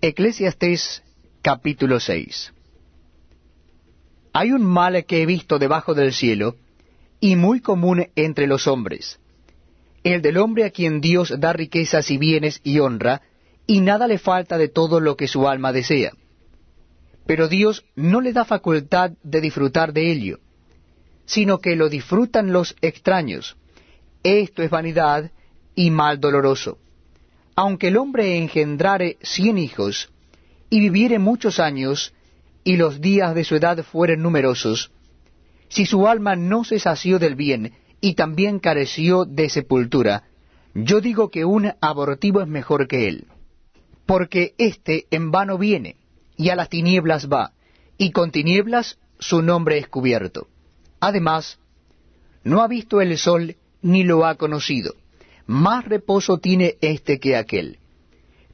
Eclesiastés capítulo 6 Hay un mal que he visto debajo del cielo, y muy común entre los hombres, el del hombre a quien Dios da riquezas y bienes y honra, y nada le falta de todo lo que su alma desea. Pero Dios no le da facultad de disfrutar de ello, sino que lo disfrutan los extraños. Esto es vanidad y mal doloroso aunque el hombre engendrare cien hijos, y viviere muchos años, y los días de su edad fueren numerosos, si su alma no se sació del bien, y también careció de sepultura, yo digo que un abortivo es mejor que él. Porque éste en vano viene, y a las tinieblas va, y con tinieblas su nombre es cubierto. Además, no ha visto el sol ni lo ha conocido más reposo tiene éste que aquel.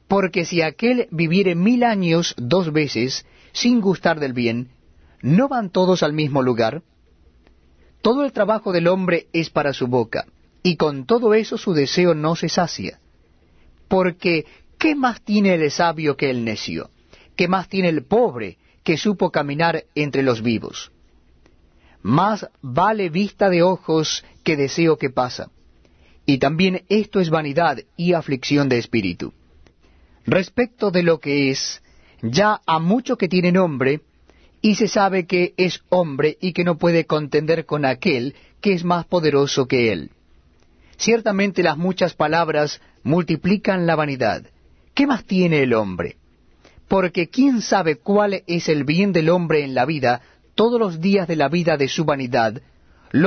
Porque si aquel viviere mil años dos veces sin gustar del bien, ¿no van todos al mismo lugar? Todo el trabajo del hombre es para su boca, y con todo eso su deseo no se sacia. Porque, ¿qué más tiene el sabio que el necio? ¿Qué más tiene el pobre que supo caminar entre los vivos? Más vale vista de ojos que deseo que pasa y también esto es vanidad y aflicción de espíritu. Respecto de lo que es, ya a mucho que tiene nombre, y se sabe que es hombre y que no puede contender con aquel que es más poderoso que él. Ciertamente las muchas palabras multiplican la vanidad. ¿Qué más tiene el hombre? Porque quién sabe cuál es el bien del hombre en la vida todos los días de la vida de su vanidad,